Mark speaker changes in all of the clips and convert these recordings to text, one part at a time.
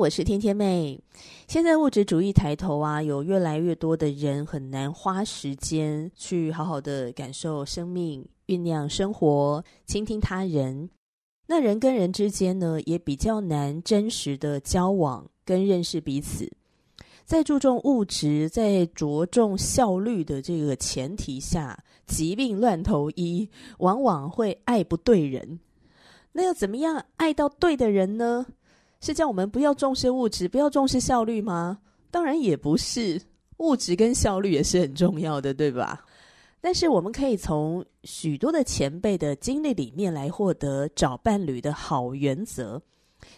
Speaker 1: 我是天天妹。现在物质主义抬头啊，有越来越多的人很难花时间去好好的感受生命、酝酿生活、倾听他人。那人跟人之间呢，也比较难真实的交往跟认识彼此。在注重物质、在着重效率的这个前提下，疾病乱投医，往往会爱不对人。那要怎么样爱到对的人呢？是叫我们不要重视物质，不要重视效率吗？当然也不是，物质跟效率也是很重要的，对吧？但是我们可以从许多的前辈的经历里面来获得找伴侣的好原则。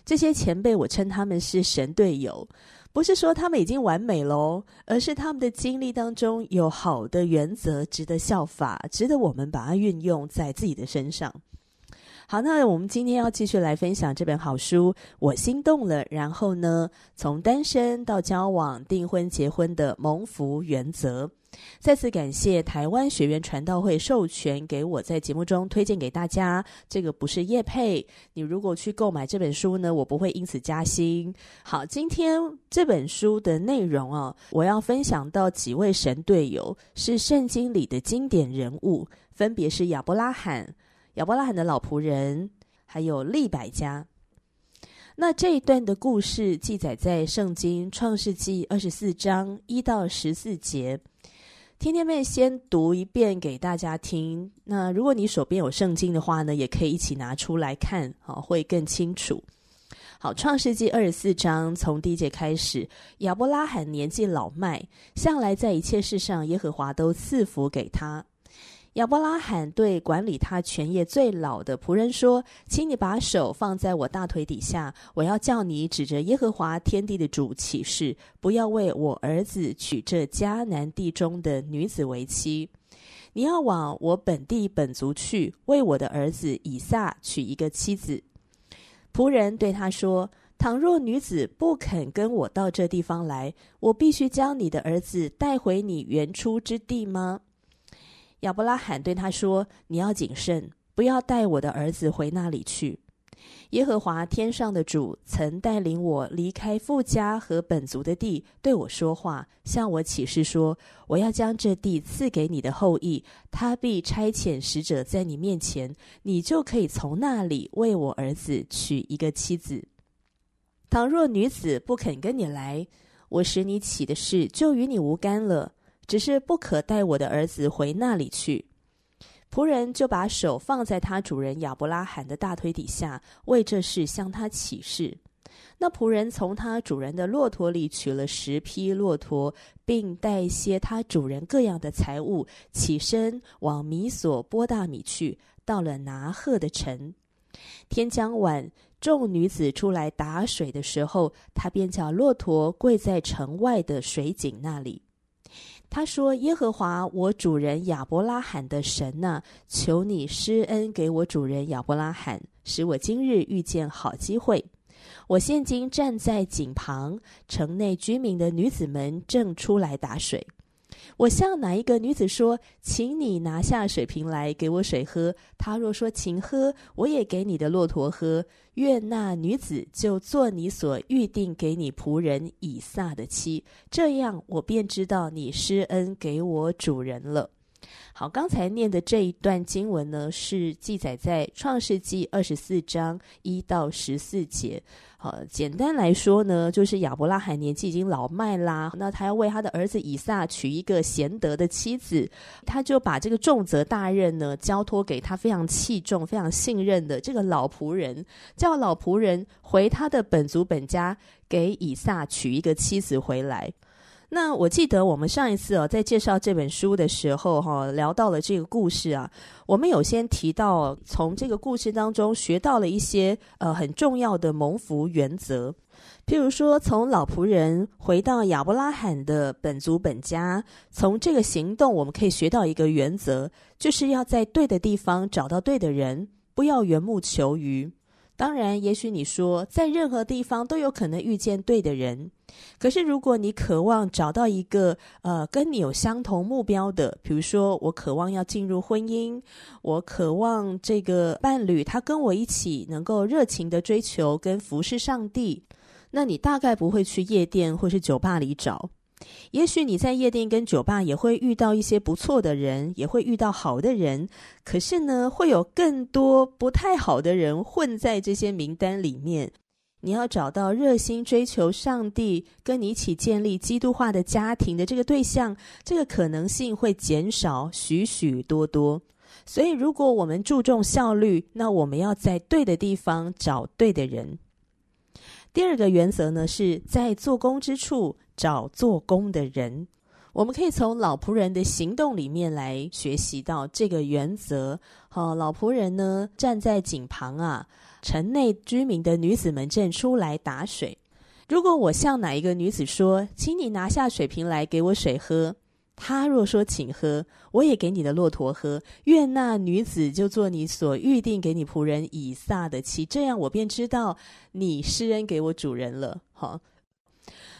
Speaker 1: 这些前辈，我称他们是神队友，不是说他们已经完美喽，而是他们的经历当中有好的原则，值得效法，值得我们把它运用在自己的身上。好，那我们今天要继续来分享这本好书《我心动了》，然后呢，从单身到交往、订婚、结婚的蒙福原则。再次感谢台湾学员传道会授权给我在节目中推荐给大家。这个不是叶配，你如果去购买这本书呢，我不会因此加薪。好，今天这本书的内容啊，我要分享到几位神队友，是圣经里的经典人物，分别是亚伯拉罕。亚伯拉罕的老仆人，还有利百加。那这一段的故事记载在圣经创世纪二十四章一到十四节。天天妹先读一遍给大家听。那如果你手边有圣经的话呢，也可以一起拿出来看，好，会更清楚。好，创世纪二十四章从第一节开始，亚伯拉罕年纪老迈，向来在一切事上耶和华都赐福给他。亚伯拉罕对管理他全业最老的仆人说：“请你把手放在我大腿底下，我要叫你指着耶和华天地的主起誓，不要为我儿子娶这迦南地中的女子为妻。你要往我本地本族去，为我的儿子以撒娶一个妻子。”仆人对他说：“倘若女子不肯跟我到这地方来，我必须将你的儿子带回你原出之地吗？”亚伯拉罕对他说：“你要谨慎，不要带我的儿子回那里去。耶和华天上的主曾带领我离开父家和本族的地，对我说话，向我起誓说：我要将这地赐给你的后裔，他必差遣使者在你面前，你就可以从那里为我儿子娶一个妻子。倘若女子不肯跟你来，我使你起的事就与你无干了。”只是不可带我的儿子回那里去。仆人就把手放在他主人亚伯拉罕的大腿底下，为这事向他起誓。那仆人从他主人的骆驼里取了十匹骆驼，并带些他主人各样的财物，起身往米索波大米去。到了拿鹤的城，天将晚，众女子出来打水的时候，他便叫骆驼跪在城外的水井那里。他说：“耶和华，我主人亚伯拉罕的神呐、求你施恩给我主人亚伯拉罕，使我今日遇见好机会。我现今站在井旁，城内居民的女子们正出来打水。”我向哪一个女子说：“请你拿下水瓶来给我水喝。”她若说：“请喝，我也给你的骆驼喝。”愿那女子就做你所预定给你仆人以撒的妻。这样，我便知道你施恩给我主人了。好，刚才念的这一段经文呢，是记载在创世纪二十四章一到十四节。好，简单来说呢，就是亚伯拉罕年纪已经老迈啦，那他要为他的儿子以撒娶一个贤德的妻子，他就把这个重责大任呢交托给他非常器重、非常信任的这个老仆人，叫老仆人回他的本族本家，给以撒娶一个妻子回来。那我记得我们上一次哦，在介绍这本书的时候，哈，聊到了这个故事啊，我们有先提到，从这个故事当中学到了一些呃很重要的蒙福原则，譬如说，从老仆人回到亚伯拉罕的本族本家，从这个行动我们可以学到一个原则，就是要在对的地方找到对的人，不要缘木求鱼。当然，也许你说在任何地方都有可能遇见对的人，可是如果你渴望找到一个呃跟你有相同目标的，比如说我渴望要进入婚姻，我渴望这个伴侣他跟我一起能够热情的追求跟服侍上帝，那你大概不会去夜店或是酒吧里找。也许你在夜店跟酒吧也会遇到一些不错的人，也会遇到好的人，可是呢，会有更多不太好的人混在这些名单里面。你要找到热心追求上帝、跟你一起建立基督化的家庭的这个对象，这个可能性会减少许许多多。所以，如果我们注重效率，那我们要在对的地方找对的人。第二个原则呢，是在做工之处找做工的人。我们可以从老仆人的行动里面来学习到这个原则。好，老仆人呢，站在井旁啊，城内居民的女子们正出来打水。如果我向哪一个女子说：“请你拿下水瓶来给我水喝。”他若说，请喝，我也给你的骆驼喝。愿那女子就做你所预定给你仆人以撒的妻，这样我便知道你施恩给我主人了。好，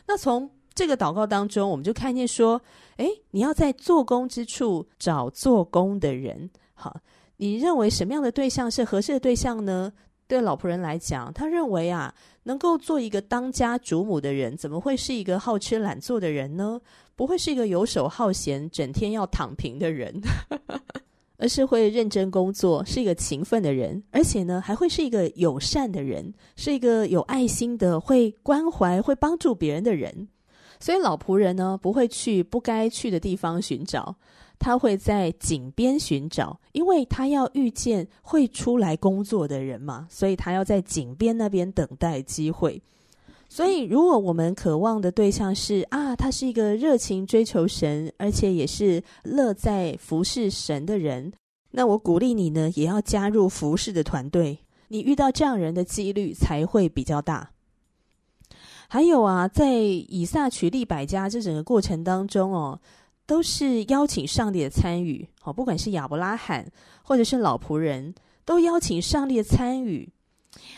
Speaker 1: 那从这个祷告当中，我们就看见说，诶，你要在做工之处找做工的人。好，你认为什么样的对象是合适的对象呢？对老仆人来讲，他认为啊，能够做一个当家主母的人，怎么会是一个好吃懒做的人呢？不会是一个游手好闲、整天要躺平的人，而是会认真工作，是一个勤奋的人，而且呢，还会是一个友善的人，是一个有爱心的、会关怀、会帮助别人的人。所以老仆人呢，不会去不该去的地方寻找。他会在井边寻找，因为他要遇见会出来工作的人嘛，所以他要在井边那边等待机会。所以，如果我们渴望的对象是啊，他是一个热情追求神，而且也是乐在服侍神的人，那我鼓励你呢，也要加入服侍的团队。你遇到这样人的几率才会比较大。还有啊，在以撒取利百家这整个过程当中哦。都是邀请上帝的参与，哦，不管是亚伯拉罕或者是老仆人，都邀请上帝的参与。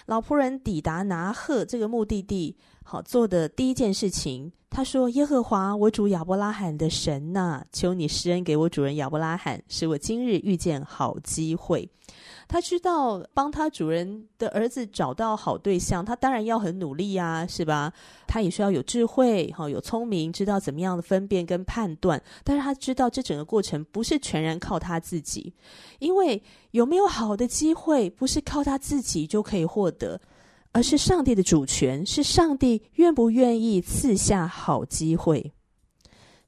Speaker 1: 老仆人抵达拿赫这个目的地，好，做的第一件事情，他说：“耶和华我主亚伯拉罕的神呐，求你施恩给我主人亚伯拉罕，使我今日遇见好机会。”他知道帮他主人的儿子找到好对象，他当然要很努力呀，是吧？他也需要有智慧，哈，有聪明，知道怎么样的分辨跟判断。但是他知道这整个过程不是全然靠他自己，因为有没有好的机会，不是靠他自己就可以获得，而是上帝的主权，是上帝愿不愿意赐下好机会。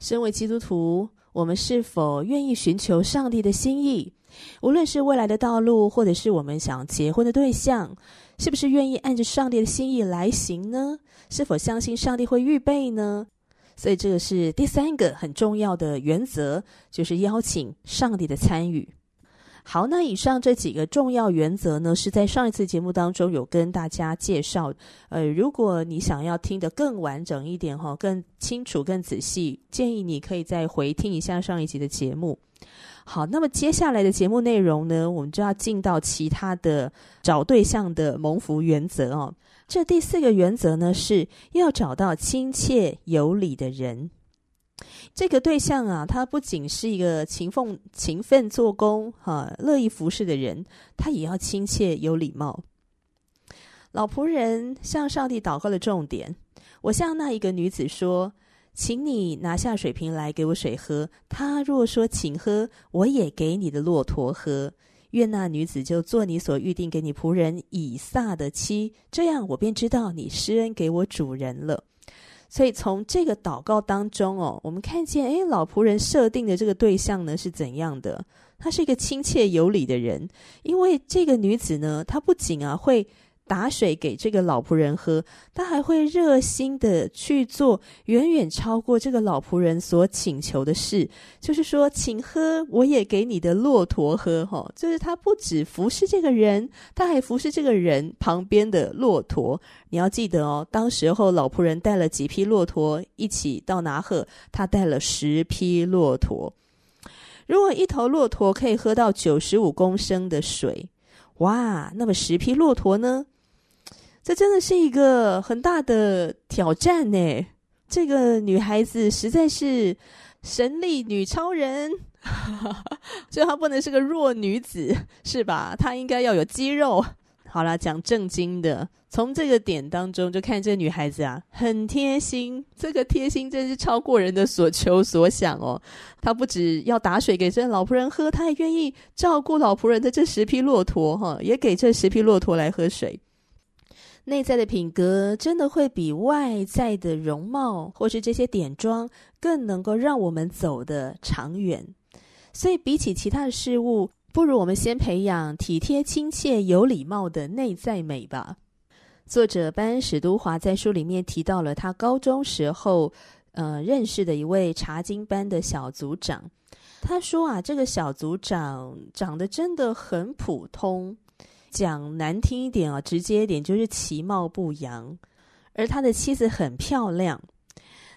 Speaker 1: 身为基督徒，我们是否愿意寻求上帝的心意？无论是未来的道路，或者是我们想结婚的对象，是不是愿意按着上帝的心意来行呢？是否相信上帝会预备呢？所以这个是第三个很重要的原则，就是邀请上帝的参与。好，那以上这几个重要原则呢，是在上一次节目当中有跟大家介绍。呃，如果你想要听得更完整一点哈，更清楚、更仔细，建议你可以再回听一下上一集的节目。好，那么接下来的节目内容呢，我们就要进到其他的找对象的蒙福原则哦。这第四个原则呢，是要找到亲切有礼的人。这个对象啊，他不仅是一个勤奋、勤奋做工、哈、乐意服侍的人，他也要亲切有礼貌。老仆人向上帝祷告的重点，我向那一个女子说。请你拿下水瓶来给我水喝。他若说请喝，我也给你的骆驼喝。愿那女子就做你所预定给你仆人以撒的妻，这样我便知道你施恩给我主人了。所以从这个祷告当中哦，我们看见，诶，老仆人设定的这个对象呢是怎样的？他是一个亲切有礼的人，因为这个女子呢，她不仅啊会打水给这个老仆人喝，他还会热心的去做远远超过这个老仆人所请求的事，就是说，请喝，我也给你的骆驼喝，哈，就是他不止服侍这个人，他还服侍这个人旁边的骆驼。你要记得哦，当时候老仆人带了几匹骆驼一起到拿鹤，他带了十匹骆驼。如果一头骆驼可以喝到九十五公升的水，哇，那么十匹骆驼呢？这真的是一个很大的挑战呢。这个女孩子实在是神力女超人，所以她不能是个弱女子，是吧？她应该要有肌肉。好啦，讲正经的，从这个点当中就看这女孩子啊，很贴心。这个贴心真是超过人的所求所想哦。她不只要打水给这老仆人喝，她还愿意照顾老仆人的这十匹骆驼，哈，也给这十匹骆驼来喝水。内在的品格真的会比外在的容貌或是这些点妆更能够让我们走得长远。所以，比起其他的事物，不如我们先培养体贴、亲切、有礼貌的内在美吧。作者班史都华在书里面提到了他高中时候呃认识的一位查经班的小组长。他说啊，这个小组长长得真的很普通。讲难听一点啊，直接一点就是其貌不扬，而他的妻子很漂亮。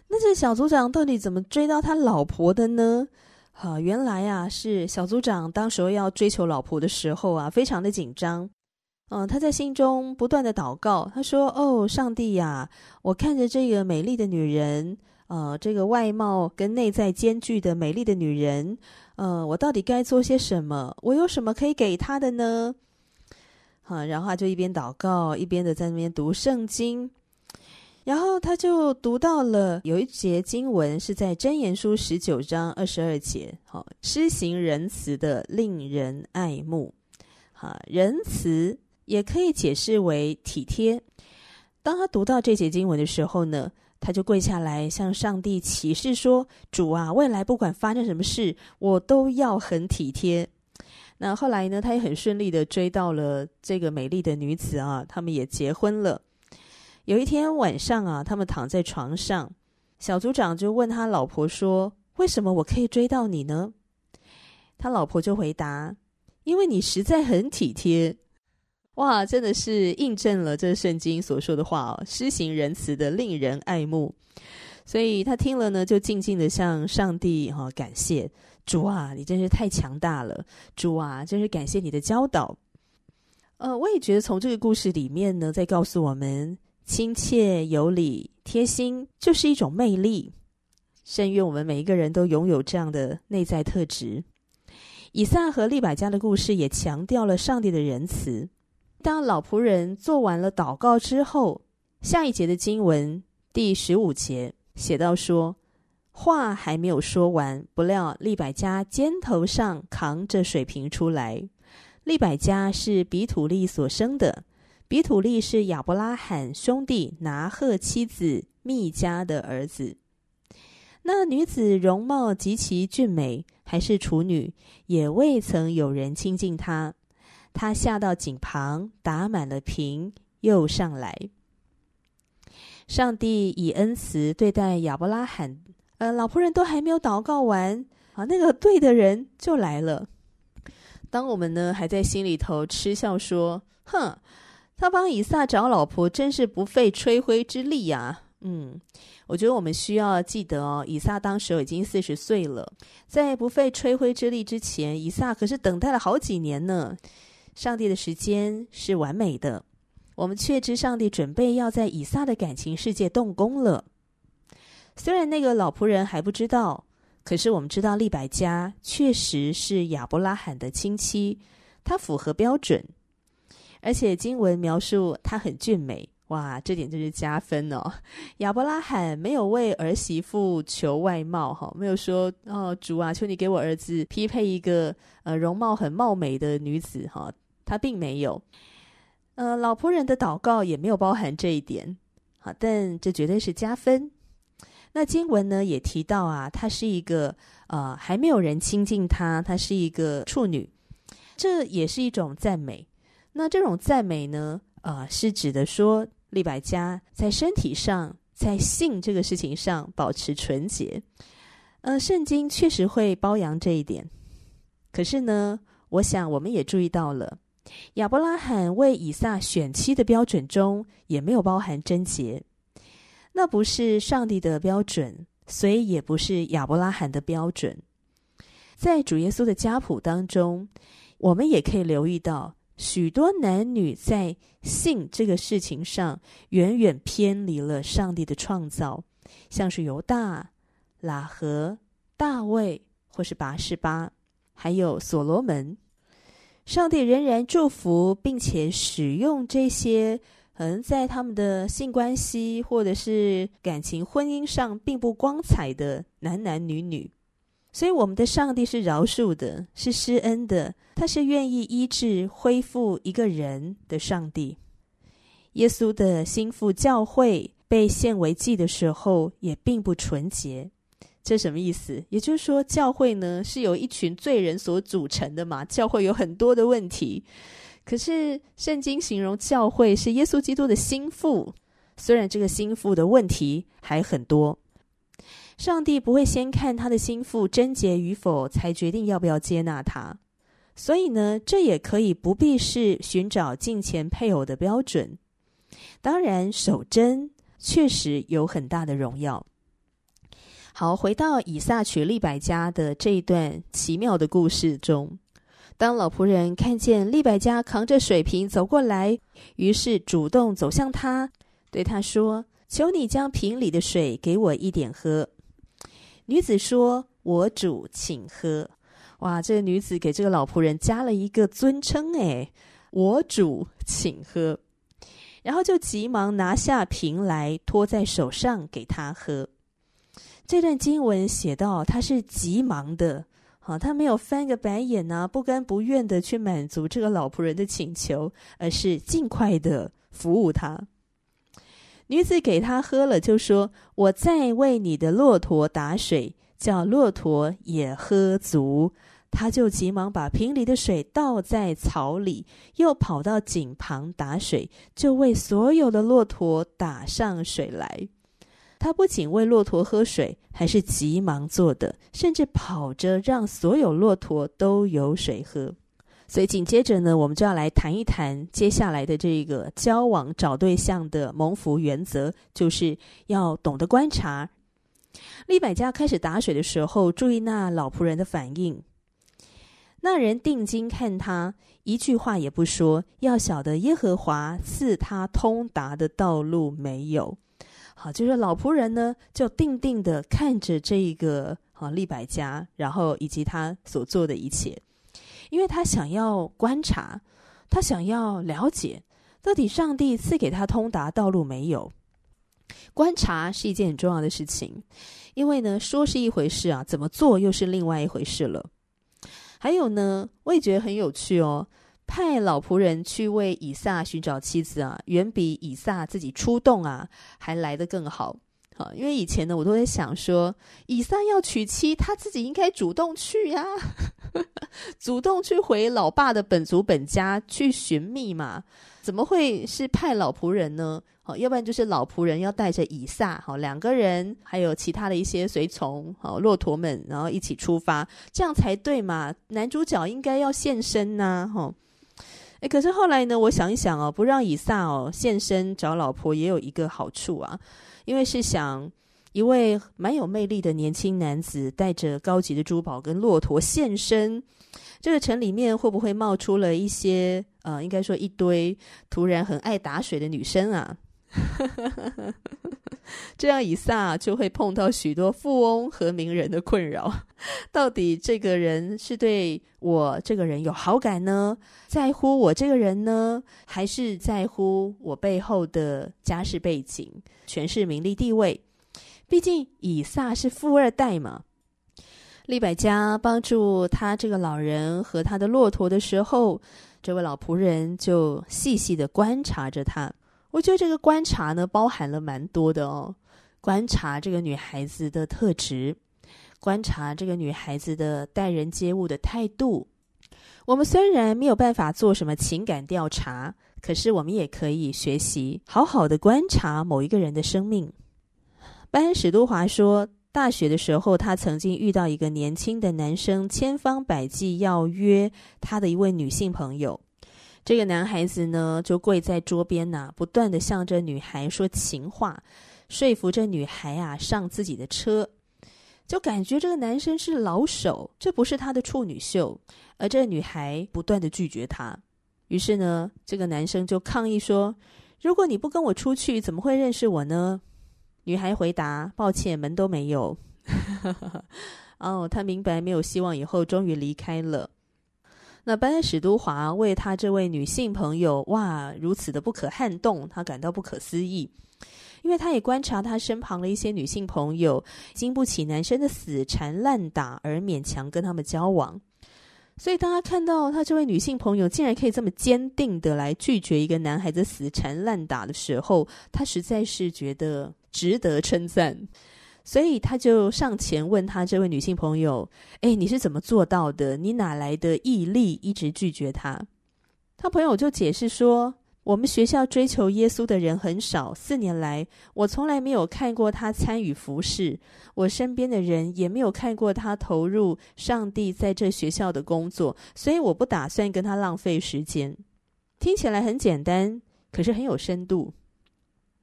Speaker 1: 那这小组长到底怎么追到他老婆的呢？啊，原来啊是小组长当时候要追求老婆的时候啊，非常的紧张。嗯，他在心中不断的祷告，他说：“哦，上帝呀，我看着这个美丽的女人，呃，这个外貌跟内在兼具的美丽的女人，呃，我到底该做些什么？我有什么可以给她的呢？”啊，然后他就一边祷告，一边的在那边读圣经，然后他就读到了有一节经文是在箴言书十九章二十二节，好，施行仁慈的令人爱慕，哈，仁慈也可以解释为体贴。当他读到这节经文的时候呢，他就跪下来向上帝起誓说：“主啊，未来不管发生什么事，我都要很体贴。”那后来呢，他也很顺利的追到了这个美丽的女子啊，他们也结婚了。有一天晚上啊，他们躺在床上，小组长就问他老婆说：“为什么我可以追到你呢？”他老婆就回答：“因为你实在很体贴。”哇，真的是印证了这圣经所说的话哦，施行仁慈的令人爱慕。所以他听了呢，就静静的向上帝哈感谢。主啊，你真是太强大了！主啊，真是感谢你的教导。呃，我也觉得从这个故事里面呢，在告诉我们，亲切、有礼、贴心就是一种魅力。甚愿我们每一个人都拥有这样的内在特质。以撒和利百加的故事也强调了上帝的仁慈。当老仆人做完了祷告之后，下一节的经文第十五节写到说。话还没有说完，不料利百加肩头上扛着水瓶出来。利百加是比土利所生的，比土利是亚伯拉罕兄弟拿鹤妻子密加的儿子。那女子容貌极其俊美，还是处女，也未曾有人亲近她。她下到井旁，打满了瓶，又上来。上帝以恩慈对待亚伯拉罕。呃，老仆人都还没有祷告完啊，那个对的人就来了。当我们呢还在心里头嗤笑说：“哼，他帮以撒找老婆，真是不费吹灰之力呀。”嗯，我觉得我们需要记得哦，以撒当时已经四十岁了，在不费吹灰之力之前，以撒可是等待了好几年呢。上帝的时间是完美的，我们确知上帝准备要在以撒的感情世界动工了。虽然那个老仆人还不知道，可是我们知道利百加确实是亚伯拉罕的亲戚，她符合标准，而且经文描述她很俊美，哇，这点就是加分哦。亚伯拉罕没有为儿媳妇求外貌，哈，没有说哦，主啊，求你给我儿子匹配一个呃容貌很貌美的女子，哈，他并没有。呃，老仆人的祷告也没有包含这一点，好，但这绝对是加分。那经文呢也提到啊，她是一个呃还没有人亲近她，她是一个处女，这也是一种赞美。那这种赞美呢，呃，是指的说利百加在身体上，在性这个事情上保持纯洁。呃，圣经确实会褒扬这一点。可是呢，我想我们也注意到了，亚伯拉罕为以撒选妻的标准中也没有包含贞洁，那不是上帝的标准，所以也不是亚伯拉罕的标准。在主耶稣的家谱当中，我们也可以留意到。许多男女在性这个事情上远远偏离了上帝的创造，像是犹大、喇合、大卫，或是拔示巴，还有所罗门。上帝仍然祝福并且使用这些，可能在他们的性关系或者是感情婚姻上并不光彩的男男女女。所以，我们的上帝是饶恕的，是施恩的，他是愿意医治、恢复一个人的上帝。耶稣的心腹教会被献为祭的时候，也并不纯洁。这什么意思？也就是说，教会呢是由一群罪人所组成的嘛？教会有很多的问题。可是，圣经形容教会是耶稣基督的心腹，虽然这个心腹的问题还很多。上帝不会先看他的心腹贞洁与否，才决定要不要接纳他。所以呢，这也可以不必是寻找敬虔配偶的标准。当然，守贞确实有很大的荣耀。好，回到以撒娶利百加的这一段奇妙的故事中，当老仆人看见利百加扛着水瓶走过来，于是主动走向他，对他说：“求你将瓶里的水给我一点喝。”女子说：“我主，请喝。”哇，这个女子给这个老仆人加了一个尊称，哎，“我主，请喝。”然后就急忙拿下瓶来，托在手上给他喝。这段经文写到，他是急忙的，好，他没有翻个白眼呐，不甘不愿的去满足这个老仆人的请求，而是尽快的服务他。女子给他喝了，就说：“我再为你的骆驼打水，叫骆驼也喝足。”他就急忙把瓶里的水倒在草里，又跑到井旁打水，就为所有的骆驼打上水来。他不仅为骆驼喝水，还是急忙做的，甚至跑着让所有骆驼都有水喝。所以紧接着呢，我们就要来谈一谈接下来的这个交往找对象的蒙福原则，就是要懂得观察。利百加开始打水的时候，注意那老仆人的反应。那人定睛看他，一句话也不说，要晓得耶和华赐他通达的道路没有。好，就是老仆人呢，就定定的看着这一个啊利百加，然后以及他所做的一切。因为他想要观察，他想要了解，到底上帝赐给他通达道路没有？观察是一件很重要的事情，因为呢，说是一回事啊，怎么做又是另外一回事了。还有呢，我也觉得很有趣哦，派老仆人去为以撒寻找妻子啊，远比以撒自己出动啊还来得更好。好，因为以前呢，我都在想说，以撒要娶妻，他自己应该主动去呀。主动去回老爸的本族本家去寻觅嘛？怎么会是派老仆人呢？好，要不然就是老仆人要带着以撒，好，两个人还有其他的一些随从，好，骆驼们，然后一起出发，这样才对嘛？男主角应该要现身呐，哈。诶，可是后来呢，我想一想哦，不让以撒哦现身找老婆也有一个好处啊，因为是想。一位蛮有魅力的年轻男子带着高级的珠宝跟骆驼现身，这个城里面会不会冒出了一些呃，应该说一堆突然很爱打水的女生啊？这样以撒就会碰到许多富翁和名人的困扰。到底这个人是对我这个人有好感呢？在乎我这个人呢？还是在乎我背后的家世背景、权势、名利、地位？毕竟以撒是富二代嘛，利百加帮助他这个老人和他的骆驼的时候，这位老仆人就细细的观察着他。我觉得这个观察呢，包含了蛮多的哦。观察这个女孩子的特质，观察这个女孩子的待人接物的态度，我们虽然没有办法做什么情感调查，可是我们也可以学习好好的观察某一个人的生命。班史都华说，大学的时候，他曾经遇到一个年轻的男生，千方百计要约他的一位女性朋友。这个男孩子呢，就跪在桌边呐、不断的向着女孩说情话，说服这女孩啊上自己的车。就感觉这个男生是老手，这不是他的处女秀，而这个女孩不断的拒绝他。于是呢，这个男生就抗议说：“如果你不跟我出去，怎么会认识我呢？”女孩回答：“抱歉，门都没有。”哦，他明白没有希望以后，终于离开了。那班恩史都华为他这位女性朋友，哇，如此的不可撼动，他感到不可思议。因为他也观察他身旁的一些女性朋友，经不起男生的死缠烂打而勉强跟他们交往，所以当他看到他这位女性朋友竟然可以这么坚定的来拒绝一个男孩子死缠烂打的时候，他实在是觉得值得称赞，所以他就上前问他这位女性朋友：“哎，你是怎么做到的？你哪来的毅力一直拒绝他？”他朋友就解释说。我们学校追求耶稣的人很少，四年来我从来没有看过他参与服事，我身边的人也没有看过他投入上帝在这学校的工作，所以我不打算跟他浪费时间。听起来很简单，可是很有深度。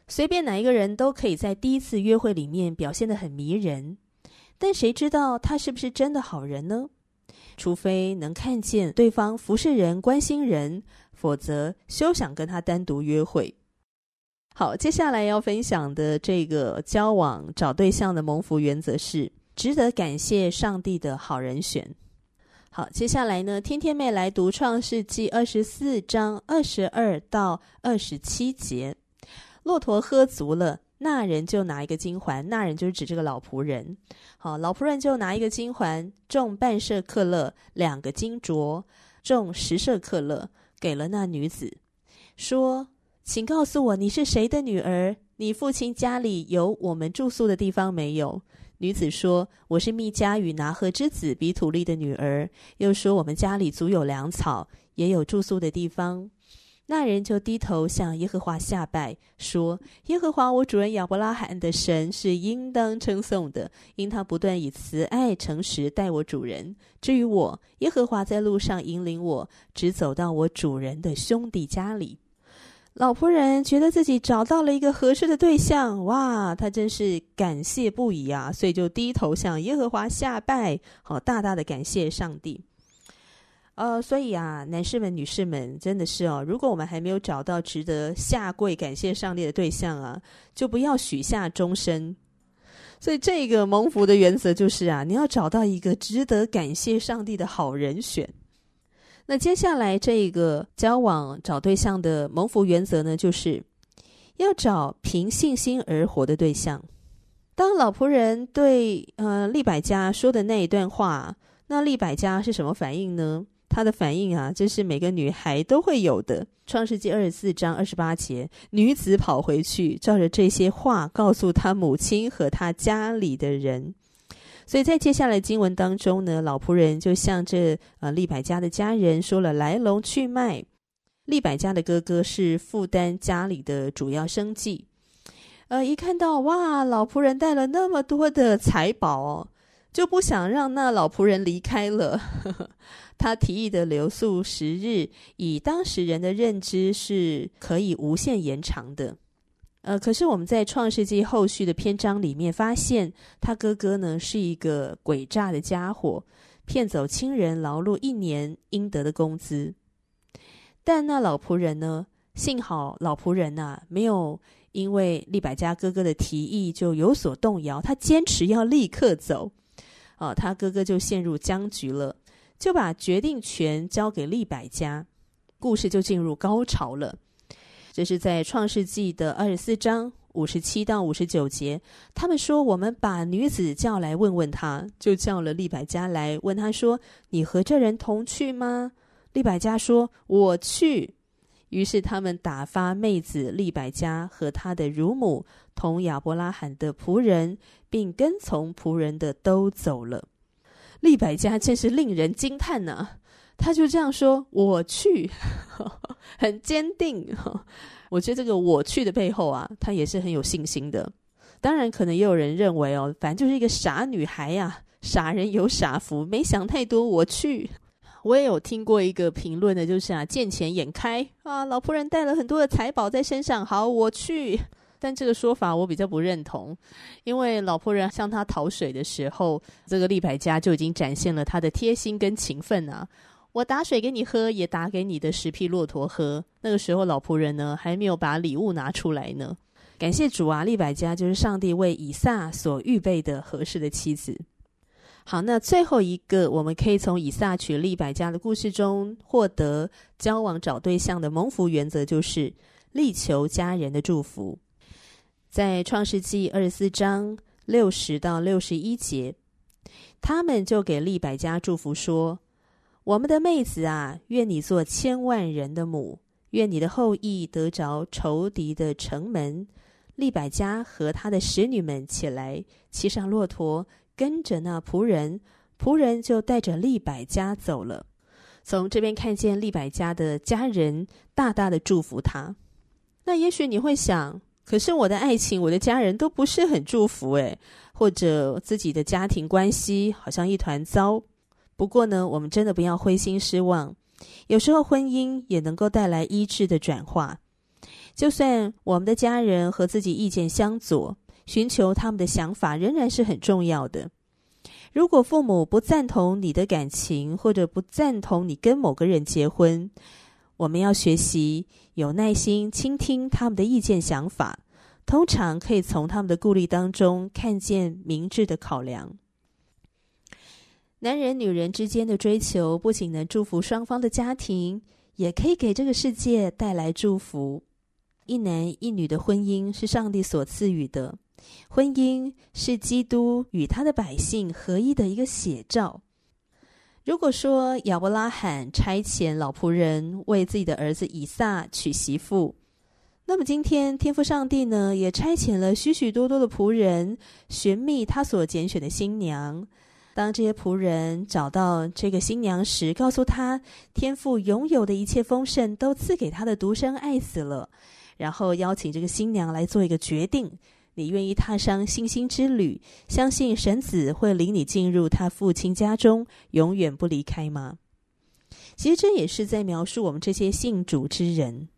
Speaker 1: 随便哪一个人都可以在第一次约会里面表现得很迷人，但谁知道他是不是真的好人呢？除非能看见对方服侍人、关心人，否则休想跟他单独约会。好，接下来要分享的这个交往找对象的蒙福原则是：值得感谢上帝的好人选。好，接下来呢，天天妹来读创世记二十四章二十二到二十七节。骆驼喝足了。那人就拿一个金环，那人就是指这个老仆人。好，老仆人就拿一个金环，重半舍克勒，两个金镯，重十舍克勒，给了那女子，说：“请告诉我，你是谁的女儿？你父亲家里有我们住宿的地方没有？”女子说：“我是密加与拿鹤之子比土利的女儿。”又说：“我们家里足有粮草，也有住宿的地方。”那人就低头向耶和华下拜，说：“耶和华我主人亚伯拉罕的神是应当称颂的，因他不断以慈爱诚实待我主人。至于我，耶和华在路上引领我，直走到我主人的兄弟家里。”老仆人觉得自己找到了一个合适的对象，哇，他真是感谢不已啊！所以就低头向耶和华下拜，好，大大的感谢上帝。呃，所以啊，男士们、女士们，真的是哦，如果我们还没有找到值得下跪感谢上帝的对象啊，就不要许下终身。所以这个蒙福的原则就是啊，你要找到一个值得感谢上帝的好人选。那接下来这个交往找对象的蒙福原则呢，就是要找凭信心而活的对象。当老仆人对呃利百加说的那一段话，那利百加是什么反应呢？他的反应啊，这是每个女孩都会有的。创世纪二十四章二十八节，女子跑回去，照着这些话告诉她母亲和她家里的人。所以在接下来经文当中呢，老仆人就向这呃利百家的家人说了来龙去脉。利百家的哥哥是负担家里的主要生计，呃，一看到哇，老仆人带了那么多的财宝哦，就不想让那老仆人离开了。他提议的留宿十日，以当时人的认知是可以无限延长的。呃，可是我们在创世纪后续的篇章里面发现，他哥哥呢是一个诡诈的家伙，骗走亲人劳碌一年应得的工资。但那老仆人呢，幸好老仆人呐、没有因为利百加哥哥的提议就有所动摇，他坚持要立刻走。啊、他哥哥就陷入僵局了。就把决定权交给利百加，故事就进入高潮了。这是在创世纪的二十四章五十七到五十九节。他们说：“我们把女子叫来问问她。”就叫了利百加来问她说：“你和这人同去吗？”利百加说：“我去。”于是他们打发妹子利百加和她的乳母同亚伯拉罕的仆人，并跟从仆人的都走了。利百加真是令人惊叹呢、啊！他就这样说：“我去。”很坚定。我觉得这个“我去”的背后啊，他也是很有信心的。当然，可能也有人认为哦，反正就是一个傻女孩呀、啊，傻人有傻福，没想太多。我去。我也有听过一个评论的，就是啊，见钱眼开啊，老仆人带了很多的财宝在身上，好，我去。但这个说法我比较不认同，因为老仆人向他讨水的时候，这个利百加就已经展现了他的贴心跟勤奋啊。我打水给你喝，也打给你的十匹骆驼喝。那个时候老仆人呢，还没有把礼物拿出来呢。感谢主啊，利百加就是上帝为以撒所预备的合适的妻子。好，那最后一个，我们可以从以撒娶利百加的故事中获得交往找对象的蒙福原则，就是力求家人的祝福。在创世纪二十四章六十到六十一节，他们就给利百加祝福说：“我们的妹子啊，愿你做千万人的母，愿你的后裔得着仇敌的城门。”利百加和他的使女们起来，骑上骆驼。跟着那仆人，仆人就带着利百加走了。从这边看见利百加的家人大大的祝福他。那也许你会想，可是我的爱情，我的家人都不是很祝福诶，或者自己的家庭关系好像一团糟。不过呢，我们真的不要灰心失望。有时候婚姻也能够带来医治的转化。就算我们的家人和自己意见相左。寻求他们的想法仍然是很重要的。如果父母不赞同你的感情，或者不赞同你跟某个人结婚，我们要学习有耐心倾听他们的意见想法，通常可以从他们的顾虑当中看见明智的考量。男人女人之间的追求，不仅能祝福双方的家庭，也可以给这个世界带来祝福。一男一女的婚姻是上帝所赐予的。婚姻是基督与他的百姓合一的一个写照。如果说亚伯拉罕差遣老仆人为自己的儿子以撒娶媳妇，那么今天天父上帝呢，也差遣了许许多多的仆人寻觅他所拣选的新娘。当这些仆人找到这个新娘时，告诉他天父拥有的一切丰盛都赐给他的独生爱子了，然后邀请这个新娘来做一个决定。你愿意踏上信心之旅，相信神子会领你进入他父亲家中，永远不离开吗？其实这也是在描述我们这些信主之人。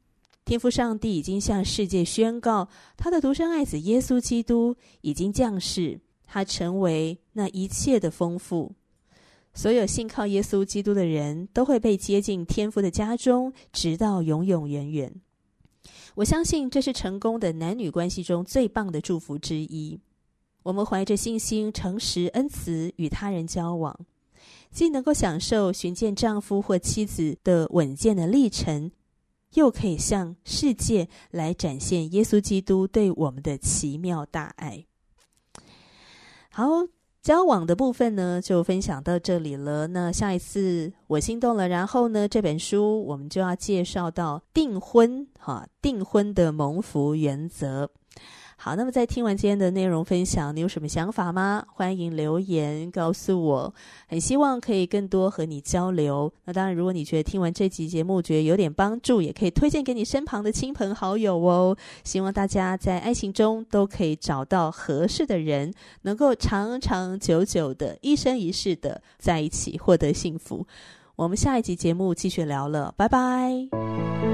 Speaker 1: 天父上帝已经向世界宣告，他的独生爱子耶稣基督已经降世，他成为那一切的丰富。所有信靠耶稣基督的人都会被接进天父的家中，直到永永远远。我相信这是成功的男女关系中最棒的祝福之一。我们怀着信心、诚实、恩慈与他人交往，既能够享受寻见丈夫或妻子的稳健的历程，又可以向世界来展现耶稣基督对我们的奇妙大爱。好。交往的部分呢，就分享到这里了。那下一次我心动了，然后呢，这本书我们就要介绍到订婚，哈，订婚的蒙福原则。好，那么在听完今天的内容分享，你有什么想法吗？欢迎留言告诉我，很希望可以更多和你交流。那当然，如果你觉得听完这集节目觉得有点帮助，也可以推荐给你身旁的亲朋好友哦。希望大家在爱情中都可以找到合适的人，能够长长久久的、一生一世的在一起，获得幸福。我们下一集节目继续聊了，拜拜。